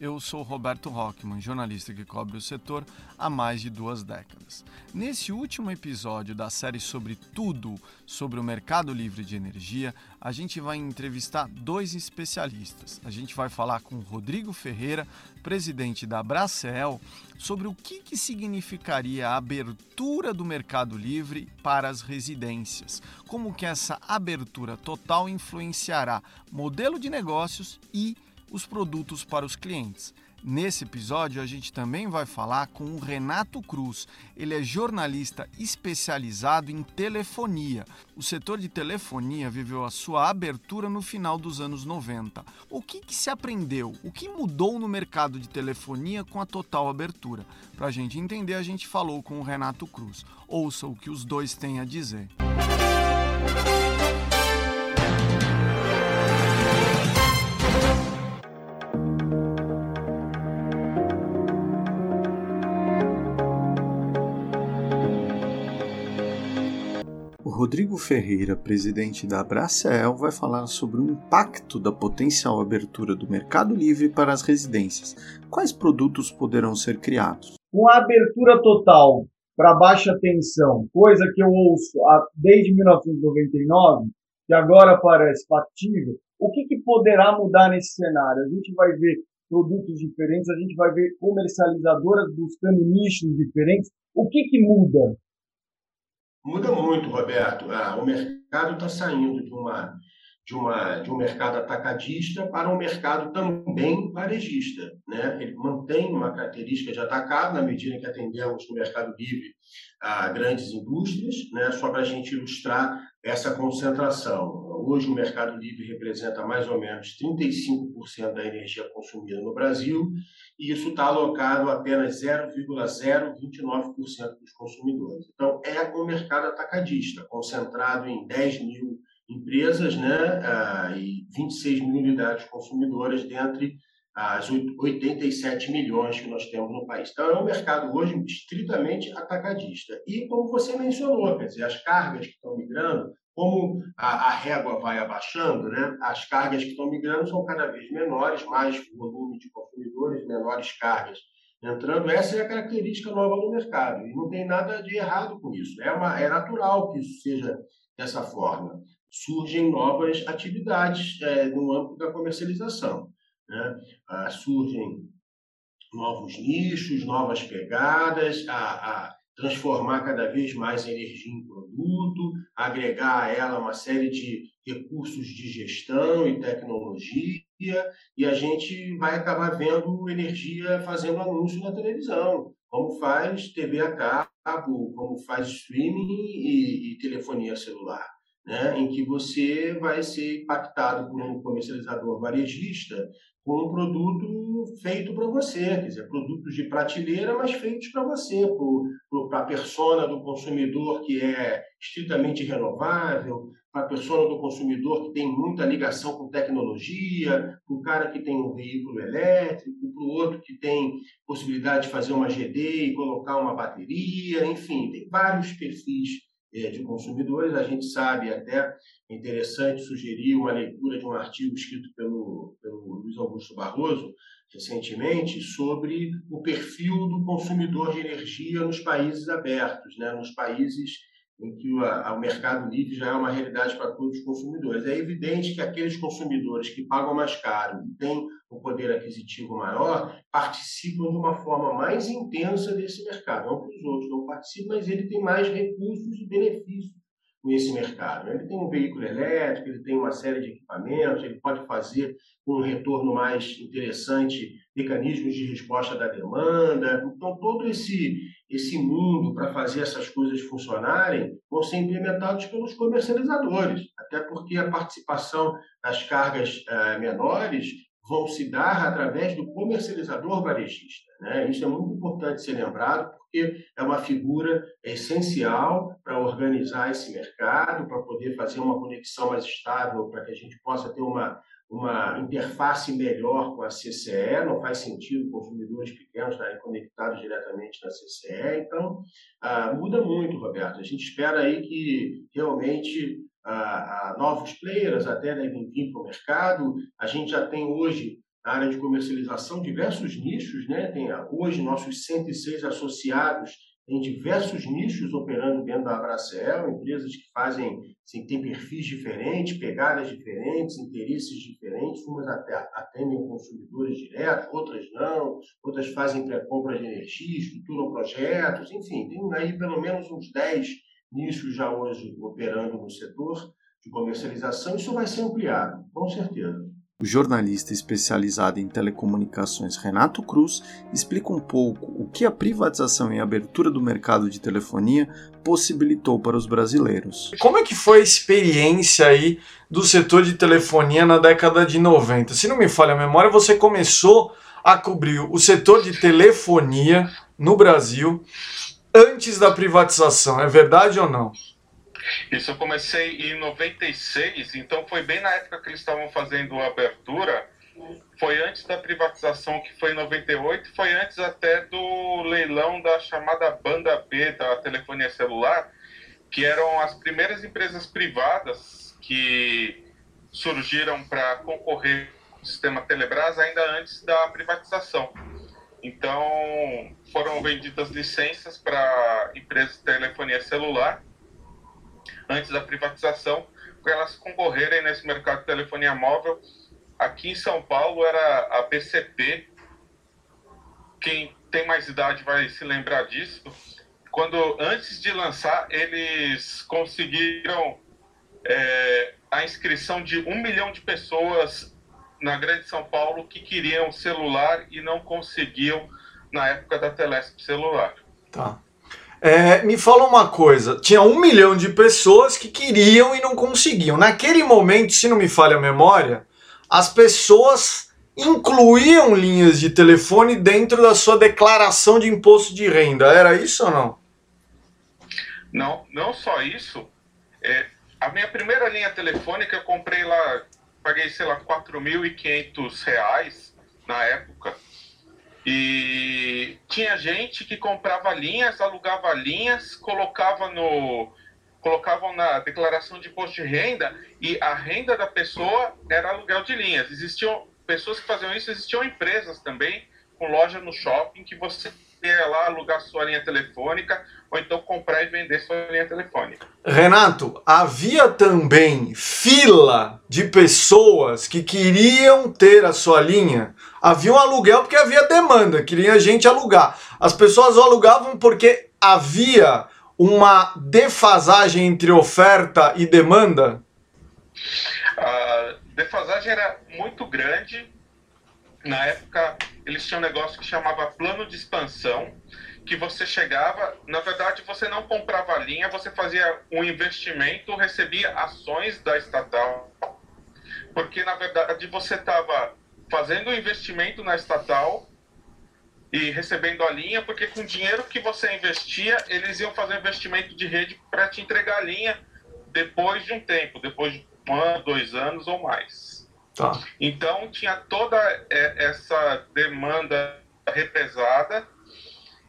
Eu sou Roberto Rockman, jornalista que cobre o setor há mais de duas décadas. Nesse último episódio da série sobre tudo sobre o mercado livre de energia, a gente vai entrevistar dois especialistas. A gente vai falar com Rodrigo Ferreira, presidente da Bracel, sobre o que, que significaria a abertura do mercado livre para as residências, como que essa abertura total influenciará modelo de negócios e os produtos para os clientes. Nesse episódio, a gente também vai falar com o Renato Cruz. Ele é jornalista especializado em telefonia. O setor de telefonia viveu a sua abertura no final dos anos 90. O que, que se aprendeu? O que mudou no mercado de telefonia com a total abertura? Para a gente entender, a gente falou com o Renato Cruz. Ouça o que os dois têm a dizer. Rodrigo Ferreira, presidente da Bracel, vai falar sobre o impacto da potencial abertura do mercado livre para as residências. Quais produtos poderão ser criados? Com a abertura total para baixa tensão, coisa que eu ouço desde 1999, que agora parece factível, o que, que poderá mudar nesse cenário? A gente vai ver produtos diferentes, a gente vai ver comercializadoras buscando nichos diferentes. O que, que muda? Muda muito, Roberto. Ah, o mercado está saindo de, uma, de, uma, de um mercado atacadista para um mercado também varejista. Né? Ele mantém uma característica de atacado, na medida que atendemos no mercado livre a grandes indústrias, né? só para a gente ilustrar essa concentração. Hoje, o Mercado Livre representa mais ou menos 35% da energia consumida no Brasil, e isso está alocado a apenas 0,029% dos consumidores. Então, é um mercado atacadista, concentrado em 10 mil empresas né, e 26 mil unidades consumidoras dentre as 87 milhões que nós temos no país. Então, é um mercado hoje estritamente atacadista. E, como você mencionou, quer dizer, as cargas que estão migrando como a, a, régua vai abaixando, né, as cargas que estão migrando são cada vez menores, mais volume de consumidores, menores cargas entrando. Essa é a característica nova do mercado e não tem nada de errado com isso. É, uma, é natural que isso seja dessa forma. Surgem novas atividades é, no âmbito da comercialização. Né? Ah, surgem novos nichos, novas pegadas, a, a transformar cada vez mais energia em produto, agregar a ela uma série de recursos de gestão e tecnologia, e a gente vai acabar vendo energia fazendo anúncio na televisão, como faz TV a cabo, como faz streaming e, e telefonia celular. Né, em que você vai ser impactado por um comercializador varejista com um produto feito para você, quer dizer, produtos de prateleira, mas feitos para você, para a persona do consumidor que é estritamente renovável, para a persona do consumidor que tem muita ligação com tecnologia, para o cara que tem um veículo elétrico, para o outro que tem possibilidade de fazer uma GD e colocar uma bateria, enfim, tem vários perfis de consumidores. A gente sabe até, é interessante sugerir uma leitura de um artigo escrito pelo, pelo Luiz Augusto Barroso, recentemente, sobre o perfil do consumidor de energia nos países abertos, né? nos países em que o, a, o mercado livre já é uma realidade para todos os consumidores. É evidente que aqueles consumidores que pagam mais caro e têm um poder aquisitivo maior participam de uma forma mais intensa desse mercado. Não que os outros não participam, mas ele tem mais recursos e benefícios nesse mercado. Ele tem um veículo elétrico, ele tem uma série de equipamentos, ele pode fazer um retorno mais interessante, mecanismos de resposta da demanda. Então, todo esse, esse mundo para fazer essas coisas funcionarem vão ser implementados pelos comercializadores, até porque a participação das cargas uh, menores vão se dar através do comercializador varejista. Né? Isso é muito importante ser lembrado, porque é uma figura essencial para organizar esse mercado, para poder fazer uma conexão mais estável, para que a gente possa ter uma, uma interface melhor com a CCE. Não faz sentido consumidores pequenos estarem conectados diretamente na CCE. Então, ah, muda muito, Roberto. A gente espera aí que realmente ah, novos players até devem vir para o mercado. A gente já tem hoje na área de comercialização diversos nichos, né? Tem hoje nossos 106 associados em diversos nichos operando dentro da Abracel, empresas que fazem, assim, têm perfis diferentes, pegadas diferentes, interesses diferentes, umas até atendem consumidores diretos, outras não, outras fazem pré-compra de energia, estruturam projetos, enfim, tem aí pelo menos uns 10 nichos já hoje operando no setor de comercialização, isso vai ser ampliado, com certeza. O jornalista especializado em telecomunicações Renato Cruz explica um pouco o que a privatização e a abertura do mercado de telefonia possibilitou para os brasileiros. Como é que foi a experiência aí do setor de telefonia na década de 90? Se não me falha a memória, você começou a cobrir o setor de telefonia no Brasil antes da privatização, é verdade ou não? Isso eu comecei em 96, então foi bem na época que eles estavam fazendo a abertura. Foi antes da privatização, que foi em 98, foi antes até do leilão da chamada banda B da telefonia celular, que eram as primeiras empresas privadas que surgiram para concorrer com o sistema Telebrás ainda antes da privatização. Então, foram vendidas licenças para empresas de telefonia celular antes da privatização, para elas concorrerem nesse mercado de telefonia móvel. Aqui em São Paulo era a BCP. Quem tem mais idade vai se lembrar disso. Quando antes de lançar, eles conseguiram é, a inscrição de um milhão de pessoas na Grande São Paulo que queriam celular e não conseguiam na época da Telesp celular. Tá. É, me fala uma coisa: tinha um milhão de pessoas que queriam e não conseguiam. Naquele momento, se não me falha a memória, as pessoas incluíam linhas de telefone dentro da sua declaração de imposto de renda. Era isso ou não? Não, não só isso. É, a minha primeira linha telefônica eu comprei lá, paguei, sei lá, R$ 4.500 na época. E tinha gente que comprava linhas, alugava linhas, colocava no colocavam na declaração de imposto de renda e a renda da pessoa era aluguel de linhas. Existiam pessoas que faziam isso, existiam empresas também com loja no shopping que você ia lá alugar sua linha telefônica ou então comprar e vender sua linha telefônica. Renato, havia também fila de pessoas que queriam ter a sua linha. Havia um aluguel porque havia demanda, queria gente alugar. As pessoas alugavam porque havia uma defasagem entre oferta e demanda? A defasagem era muito grande. Na época, eles tinham um negócio que chamava plano de expansão, que você chegava, na verdade, você não comprava linha, você fazia um investimento, recebia ações da estatal, porque na verdade você estava fazendo um investimento na estatal e recebendo a linha, porque com o dinheiro que você investia, eles iam fazer um investimento de rede para te entregar a linha depois de um tempo, depois de um ano, dois anos ou mais. Tá. Então tinha toda essa demanda represada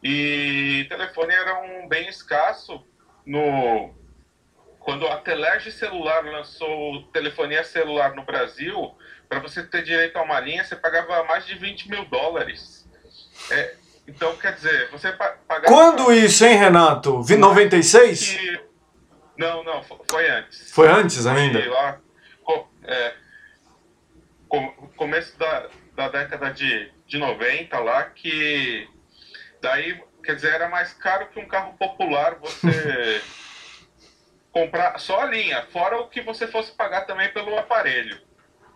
e telefone era um bem escasso no quando a Telerge Celular lançou telefonia celular no Brasil, para você ter direito a uma linha, você pagava mais de 20 mil dólares. É, então, quer dizer, você pagava. Quando isso, hein, Renato? 96? Que... Não, não, foi antes. Foi antes ainda? Foi lá, é, começo da, da década de, de 90 lá, que daí, quer dizer, era mais caro que um carro popular você comprar só a linha, fora o que você fosse pagar também pelo aparelho.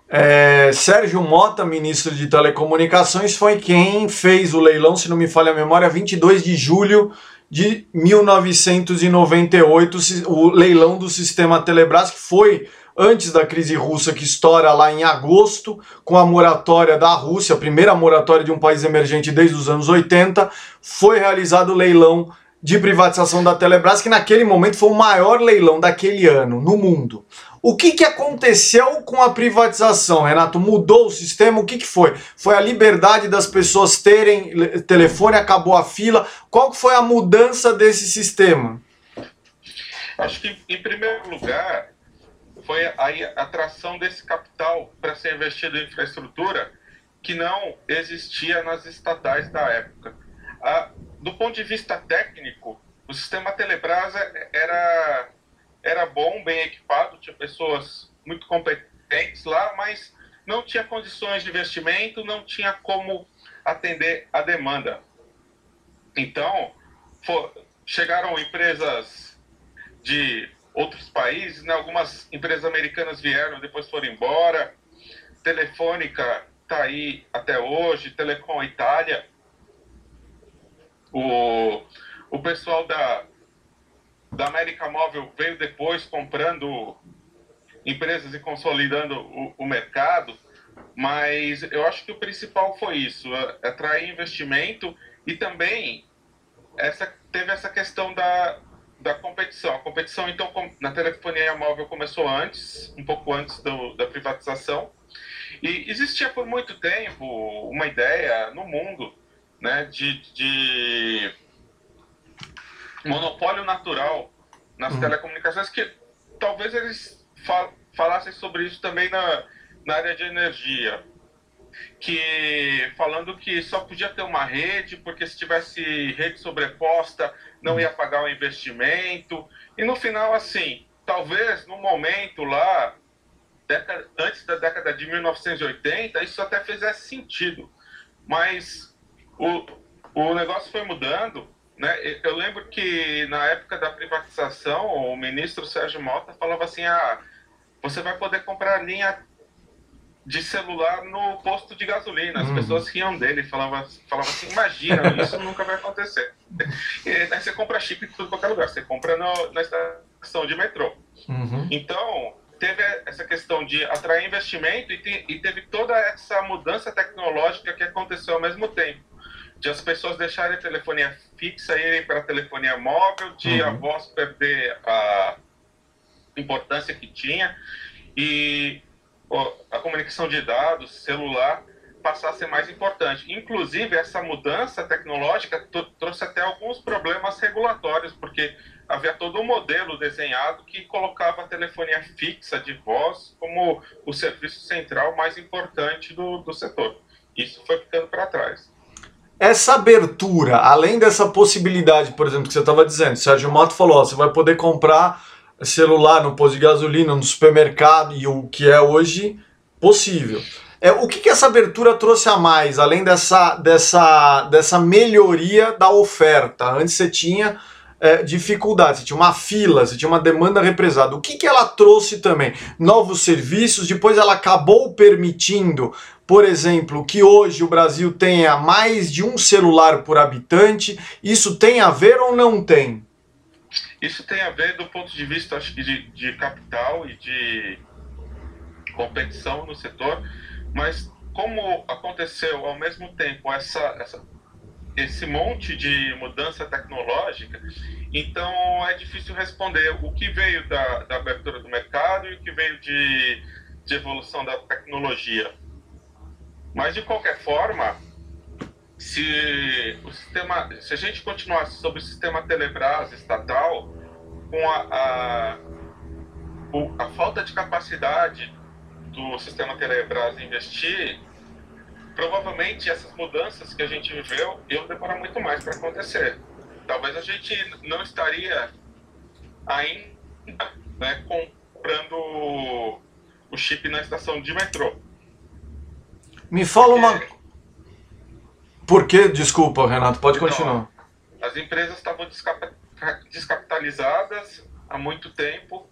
É, Sérgio Mota, ministro de Telecomunicações, foi quem fez o leilão, se não me falha a memória, 22 de julho de 1998, o leilão do sistema Telebrás, que foi antes da crise russa que estoura lá em agosto, com a moratória da Rússia, a primeira moratória de um país emergente desde os anos 80, foi realizado o leilão de privatização da Telebrás, que naquele momento foi o maior leilão daquele ano no mundo. O que, que aconteceu com a privatização, Renato? Mudou o sistema? O que, que foi? Foi a liberdade das pessoas terem telefone, acabou a fila? Qual foi a mudança desse sistema? Acho que, em primeiro lugar, foi a atração desse capital para ser investido em infraestrutura que não existia nas estatais da época. Do ponto de vista técnico, o sistema Telebrás era, era bom, bem equipado, tinha pessoas muito competentes lá, mas não tinha condições de investimento, não tinha como atender a demanda. Então, for, chegaram empresas de outros países, né? algumas empresas americanas vieram, depois foram embora. Telefônica está aí até hoje, Telecom Itália. O, o pessoal da, da América Móvel veio depois comprando empresas e consolidando o, o mercado, mas eu acho que o principal foi isso, é atrair investimento e também essa, teve essa questão da, da competição. A competição, então, na telefonia móvel começou antes, um pouco antes do, da privatização, e existia por muito tempo uma ideia no mundo né, de, de monopólio natural nas uhum. telecomunicações, que talvez eles fal falassem sobre isso também na, na área de energia que falando que só podia ter uma rede, porque se tivesse rede sobreposta não ia pagar o investimento. E no final, assim, talvez no momento lá, década, antes da década de 1980, isso até fizesse sentido. Mas o, o negócio foi mudando. Né? Eu lembro que na época da privatização, o ministro Sérgio Mota falava assim: ah, você vai poder comprar linha de celular no posto de gasolina. As uhum. pessoas riam dele, falavam, falavam assim, imagina, isso nunca vai acontecer. E aí você compra chip em tudo qualquer lugar, você compra no, na estação de metrô. Uhum. Então, teve essa questão de atrair investimento e, te, e teve toda essa mudança tecnológica que aconteceu ao mesmo tempo. De as pessoas deixarem a telefonia fixa e irem para a telefonia móvel, de uhum. a voz perder a importância que tinha. E a comunicação de dados, celular, passar a ser mais importante. Inclusive, essa mudança tecnológica trouxe até alguns problemas regulatórios, porque havia todo um modelo desenhado que colocava a telefonia fixa de voz como o serviço central mais importante do, do setor. Isso foi ficando para trás. Essa abertura, além dessa possibilidade, por exemplo, que você estava dizendo, Sérgio Mato falou, ó, você vai poder comprar celular no posto de gasolina, no supermercado e o que é hoje possível. É, o que, que essa abertura trouxe a mais, além dessa, dessa, dessa melhoria da oferta? Antes você tinha é, dificuldade, você tinha uma fila, você tinha uma demanda represada. O que, que ela trouxe também? Novos serviços, depois ela acabou permitindo, por exemplo, que hoje o Brasil tenha mais de um celular por habitante. Isso tem a ver ou não tem? Isso tem a ver do ponto de vista acho que de, de capital e de competição no setor, mas como aconteceu ao mesmo tempo essa, essa, esse monte de mudança tecnológica, então é difícil responder o que veio da, da abertura do mercado e o que veio de, de evolução da tecnologia. Mas de qualquer forma, se o sistema, se a gente continuasse sobre o sistema Telebrás estatal, com a, a, a falta de capacidade do sistema Telebrás investir, provavelmente essas mudanças que a gente viveu iam demorar muito mais para acontecer. Talvez a gente não estaria ainda né, comprando o chip na estação de metrô. Me fala uma por que? Desculpa, Renato, pode continuar. As empresas estavam descapitalizadas há muito tempo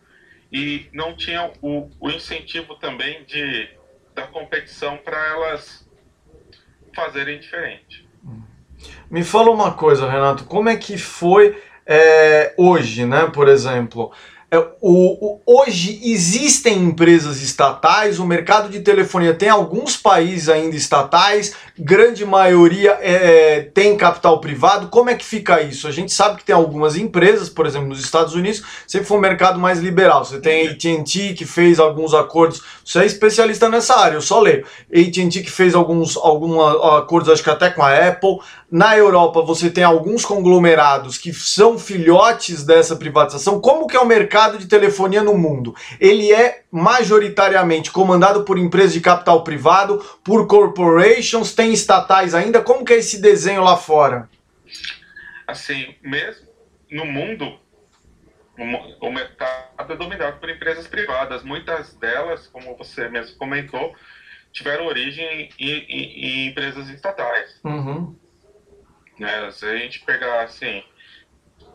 e não tinham o, o incentivo também de, da competição para elas fazerem diferente. Me fala uma coisa, Renato, como é que foi é, hoje, né, por exemplo? é, o, o, hoje existem empresas estatais, o mercado de telefonia tem alguns países ainda estatais, grande maioria é, tem capital privado. Como é que fica isso? A gente sabe que tem algumas empresas, por exemplo, nos Estados Unidos, sempre foi um mercado mais liberal. Você tem a AT&T que fez alguns acordos. Você é especialista nessa área, eu só leio. AT&T que fez alguns, alguns acordos, acho que até com a Apple. Na Europa você tem alguns conglomerados que são filhotes dessa privatização. Como que é o mercado de telefonia no mundo? Ele é majoritariamente comandado por empresas de capital privado, por corporations, tem estatais ainda. Como que é esse desenho lá fora? Assim, mesmo no mundo, o mercado é dominado por empresas privadas. Muitas delas, como você mesmo comentou, tiveram origem em, em, em empresas estatais. Uhum. Né? Se a gente pegar assim,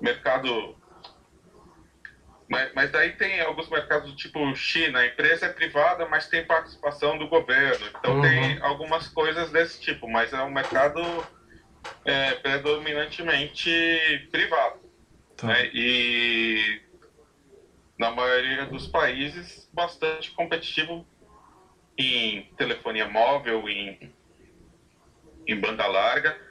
mercado. Mas, mas daí tem alguns mercados do tipo China, a empresa é privada, mas tem participação do governo. Então uhum. tem algumas coisas desse tipo, mas é um mercado é, predominantemente privado. Tá. Né? E na maioria dos países bastante competitivo em telefonia móvel, em, em banda larga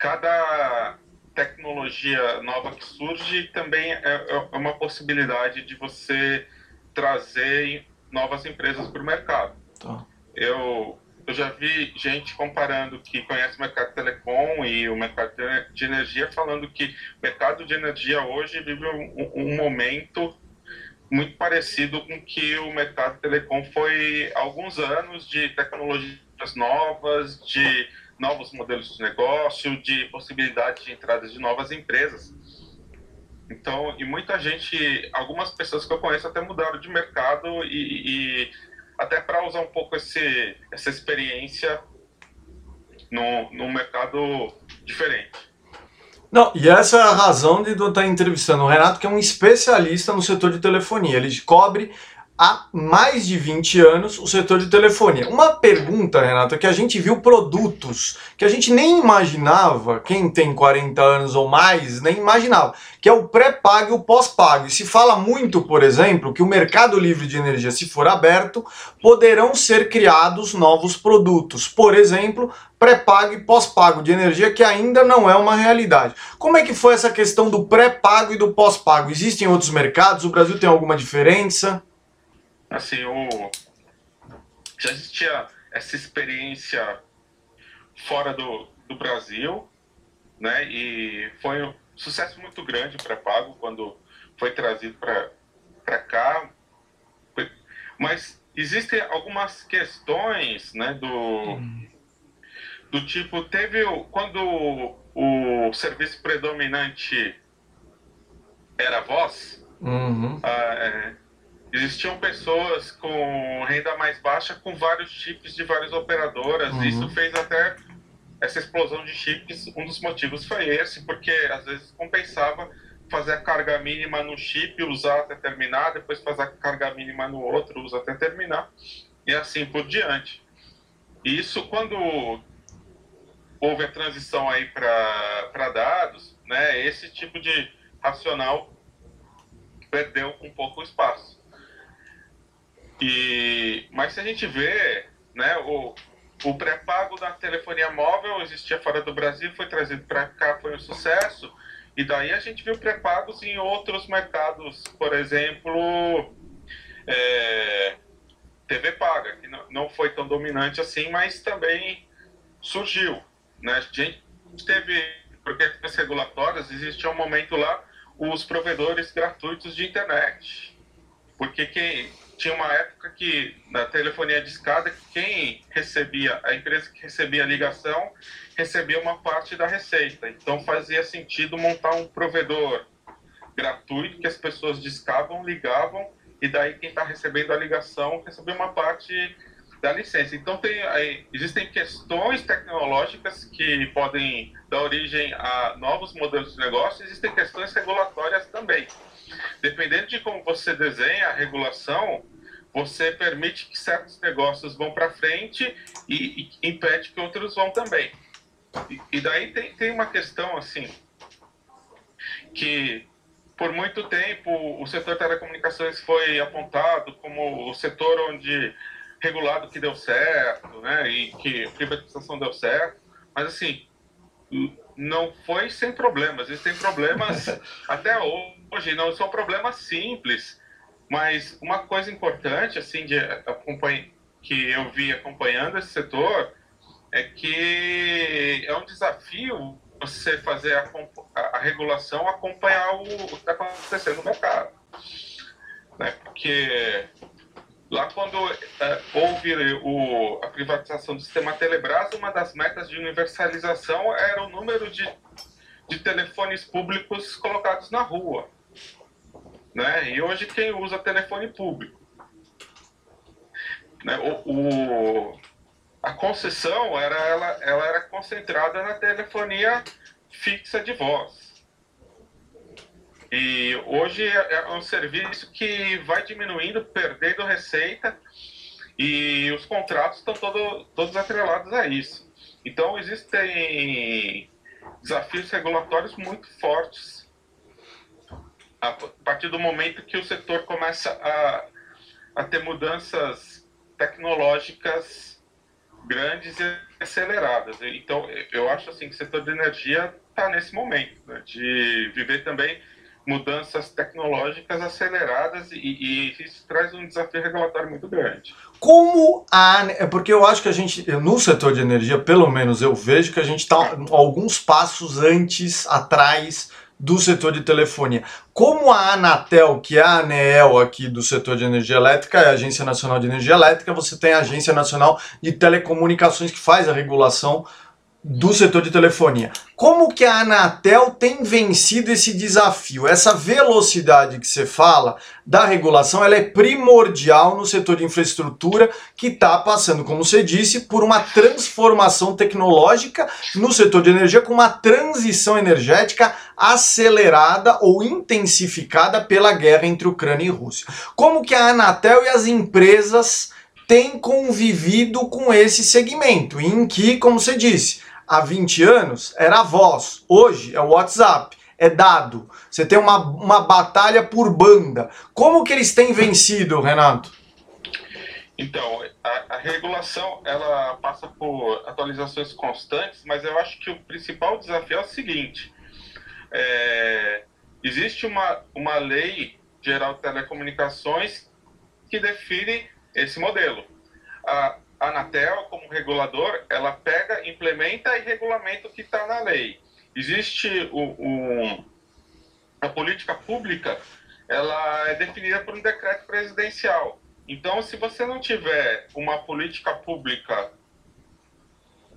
cada tecnologia nova que surge também é, é uma possibilidade de você trazer novas empresas para o mercado. Tá. Eu, eu já vi gente comparando que conhece o mercado de telecom e o mercado de energia, falando que o mercado de energia hoje vive um, um momento muito parecido com que o mercado de telecom foi há alguns anos de tecnologias novas, de novos modelos de negócio, de possibilidade de entrada de novas empresas. Então, e muita gente, algumas pessoas que eu conheço até mudaram de mercado e, e até para usar um pouco esse, essa experiência no, no mercado diferente. Não, e essa é a razão de eu estar entrevistando o Renato, que é um especialista no setor de telefonia. Ele cobre há mais de 20 anos o setor de telefonia. Uma pergunta, Renata, que a gente viu produtos que a gente nem imaginava, quem tem 40 anos ou mais, nem imaginava, que é o pré-pago e o pós-pago. E se fala muito, por exemplo, que o mercado livre de energia, se for aberto, poderão ser criados novos produtos. Por exemplo, pré-pago e pós-pago de energia, que ainda não é uma realidade. Como é que foi essa questão do pré-pago e do pós-pago? Existem outros mercados? O Brasil tem alguma diferença? Assim, o, já existia essa experiência fora do, do Brasil, né? E foi um sucesso muito grande para Pago quando foi trazido para cá. Mas existem algumas questões, né? Do, do tipo, teve quando o serviço predominante era voz, uhum. Ah, é, existiam pessoas com renda mais baixa com vários chips de várias operadoras. Uhum. Isso fez até essa explosão de chips. Um dos motivos foi esse, porque às vezes compensava fazer a carga mínima no chip, usar até terminar, depois fazer a carga mínima no outro, usar até terminar, e assim por diante. Isso quando houve a transição aí para dados, né, esse tipo de racional perdeu um pouco o espaço. E, mas se a gente vê, né, o, o pré-pago da telefonia móvel existia fora do Brasil, foi trazido para cá, foi um sucesso. E daí a gente viu pré-pagos em outros mercados, por exemplo, é, TV paga, que não, não foi tão dominante assim, mas também surgiu. Né? A gente teve, porque as regulatórias, existia um momento lá, os provedores gratuitos de internet. Porque quem, tinha uma época que na telefonia de escada quem recebia a empresa que recebia a ligação recebia uma parte da receita. Então fazia sentido montar um provedor gratuito que as pessoas discavam ligavam e daí quem está recebendo a ligação recebia uma parte da licença. Então tem aí, existem questões tecnológicas que podem dar origem a novos modelos de negócio existem questões regulatórias também Dependendo de como você desenha a regulação, você permite que certos negócios vão para frente e, e, impede que outros vão também. E, e daí tem, tem uma questão assim que por muito tempo o setor de telecomunicações foi apontado como o setor onde regulado que deu certo, né, e que privatização deu certo, mas assim, não foi sem problemas, existem problemas até hoje, não são problemas simples, mas uma coisa importante, assim, de que eu vi acompanhando esse setor, é que é um desafio você fazer a, a, a regulação acompanhar o, o que está acontecendo no mercado. Né? Porque lá quando é, houve o, a privatização do sistema Telebrás, uma das metas de universalização era o número de, de telefones públicos colocados na rua. Né? E hoje quem usa telefone público? Né? O, o, a concessão era, ela, ela era concentrada na telefonia fixa de voz. E hoje é, é um serviço que vai diminuindo, perdendo receita, e os contratos estão todo, todos atrelados a isso. Então, existem desafios regulatórios muito fortes a partir do momento que o setor começa a, a ter mudanças tecnológicas grandes e aceleradas. Então, eu acho assim que o setor de energia está nesse momento, né, de viver também mudanças tecnológicas aceleradas e, e, isso traz um desafio regulatório muito grande. Como a. É porque eu acho que a gente, no setor de energia, pelo menos eu vejo que a gente está alguns passos antes, atrás do setor de telefonia. Como a Anatel, que é a ANEEL aqui do setor de energia elétrica, é a Agência Nacional de Energia Elétrica, você tem a Agência Nacional de Telecomunicações que faz a regulação do setor de telefonia. Como que a Anatel tem vencido esse desafio? Essa velocidade que você fala da regulação, ela é primordial no setor de infraestrutura que está passando, como você disse, por uma transformação tecnológica no setor de energia, com uma transição energética acelerada ou intensificada pela guerra entre Ucrânia e Rússia. Como que a Anatel e as empresas têm convivido com esse segmento, em que, como você disse, há 20 anos era a voz, hoje é o WhatsApp, é dado. Você tem uma, uma batalha por banda. Como que eles têm vencido, Renato? Então, a, a, regulação ela passa por atualizações constantes, mas eu acho que o principal desafio é o seguinte: é, existe uma, uma lei geral de telecomunicações que define esse modelo. A, a Anatel, como regulador, ela pega, implementa e regulamenta o que está na lei. Existe o, o, a política pública, ela é definida por um decreto presidencial. Então, se você não tiver uma política pública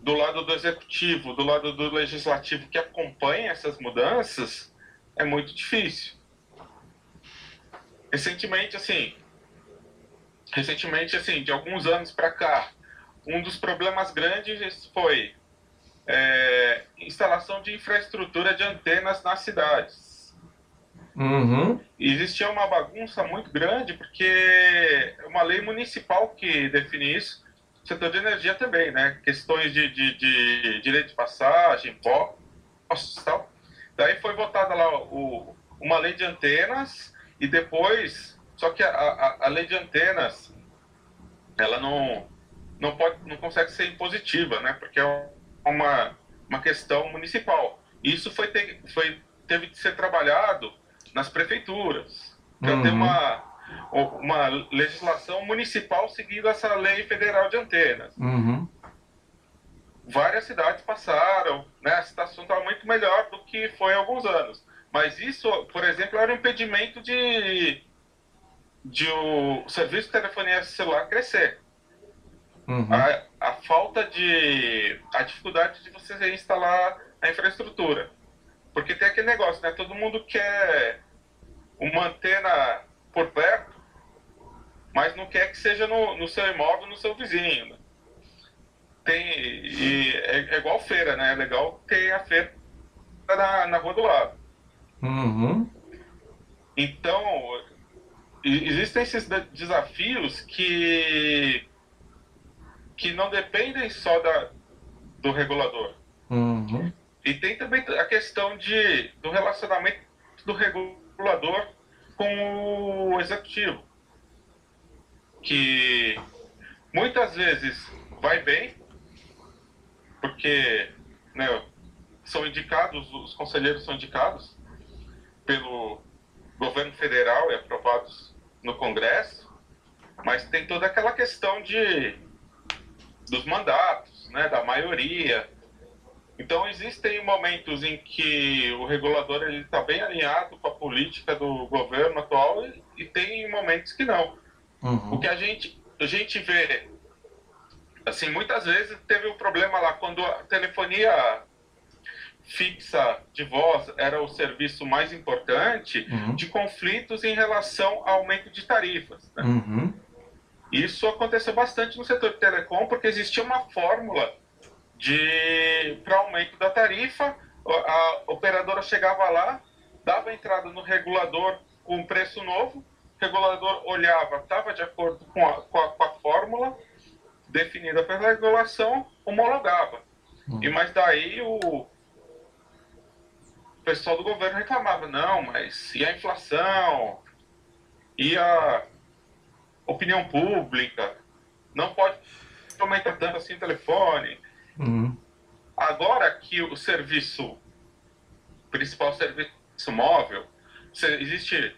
do lado do executivo, do lado do legislativo que acompanha essas mudanças, é muito difícil. Recentemente, assim, recentemente, assim, de alguns anos para cá, um dos problemas grandes foi é, instalação de infraestrutura de antenas nas cidades. Uhum. Existia uma bagunça muito grande, porque é uma lei municipal que define isso, setor de energia também, né? Questões de, de, de direito de passagem, postos e tal. Daí foi votada lá o, uma lei de antenas e depois, só que a, a, a lei de antenas ela não, não, pode, não consegue ser impositiva, né? Porque é uma, uma questão municipal. Isso foi, ter, foi teve que ser trabalhado nas prefeituras. Então uhum. tem uma, uma legislação municipal seguindo essa lei federal de antenas. Uhum. Várias cidades passaram, né? A situação estava muito melhor do que foi há alguns anos. Mas isso, por exemplo, era um impedimento de de o serviço de telefonia celular crescer. Uhum. A, a, falta de. a dificuldade de você instalar a infraestrutura. Porque tem aquele negócio, né? Todo mundo quer uma antena por perto, mas não quer que seja no, no seu imóvel, no seu vizinho. Né? Tem, e é, é, igual feira, né? É legal ter a feira na, na rua do lado. Uhum. Então, existem esses desafios que que não dependem só da, do regulador. Uhum. E tem também a questão de, do relacionamento do regulador com o executivo, que muitas vezes vai bem, porque né, são indicados, os conselheiros são indicados pelo governo federal e aprovados no Congresso, mas tem toda aquela questão de dos mandatos, né, da maioria. Então existem momentos em que o regulador ele está bem alinhado com a política do governo atual e, e tem momentos que não. Uhum. O que a gente a gente vê assim muitas vezes teve um problema lá quando a telefonia fixa de voz era o serviço mais importante uhum. de conflitos em relação ao aumento de tarifas. Né? Uhum. Isso aconteceu bastante no setor de telecom, porque existia uma fórmula de para aumento da tarifa, a operadora chegava lá, dava entrada no regulador com um preço novo, o regulador olhava, estava de acordo com a, com a, com a fórmula definida pela regulação, homologava. Uhum. E mas daí o, o pessoal do governo reclamava, não, mas e a inflação? E a opinião pública? Não pode aumentar tanto assim o telefone. Uhum. Agora que o serviço, principal serviço móvel, existe,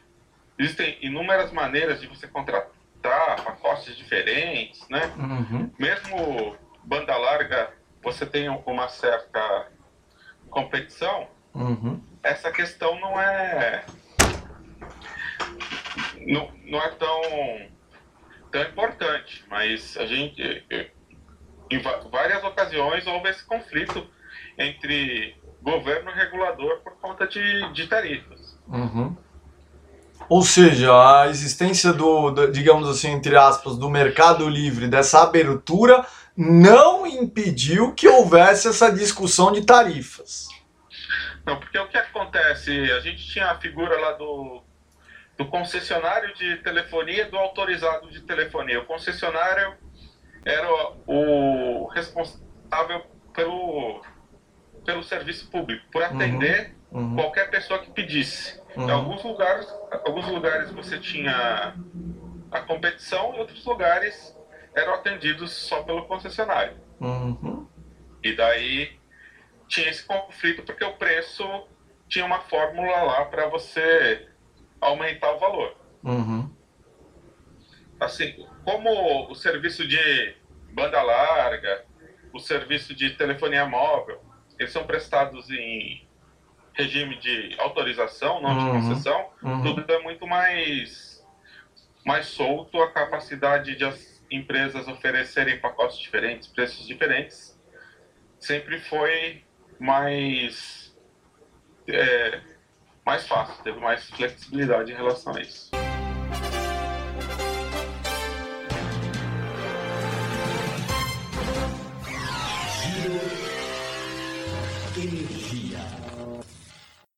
existem inúmeras maneiras de você contratar pacotes diferentes, né? Uhum. Mesmo banda larga, você tem uma certa competição, Uhum. Essa questão não é não, não é tão tão importante, mas a gente em várias ocasiões houve esse conflito entre governo e regulador por conta de, de tarifas. Uhum. Ou seja, a existência do, do, digamos assim, entre aspas, do mercado livre, dessa abertura, não impediu que houvesse essa discussão de tarifas. Não, porque o que acontece? A gente tinha a figura lá do, do concessionário de telefonia do autorizado de telefonia. O concessionário era o responsável pelo, pelo serviço público, por uhum, atender uhum, uhum. qualquer pessoa que pedisse. Uhum. Em alguns lugares, alguns lugares você tinha a competição, em outros lugares eram atendidos só pelo concessionário. Uhum. E daí tinha esse conflito porque o preço tinha uma fórmula lá para você aumentar o valor. Uhum. Assim, como o serviço de banda larga, o serviço de telefonia móvel, eles são prestados em regime de autorização, não uhum. de concessão, uhum. tudo é muito mais, mais solto, a capacidade de as empresas oferecerem pacotes diferentes, preços diferentes, sempre foi mais, é, mais fácil, teve mais flexibilidade em relação a isso.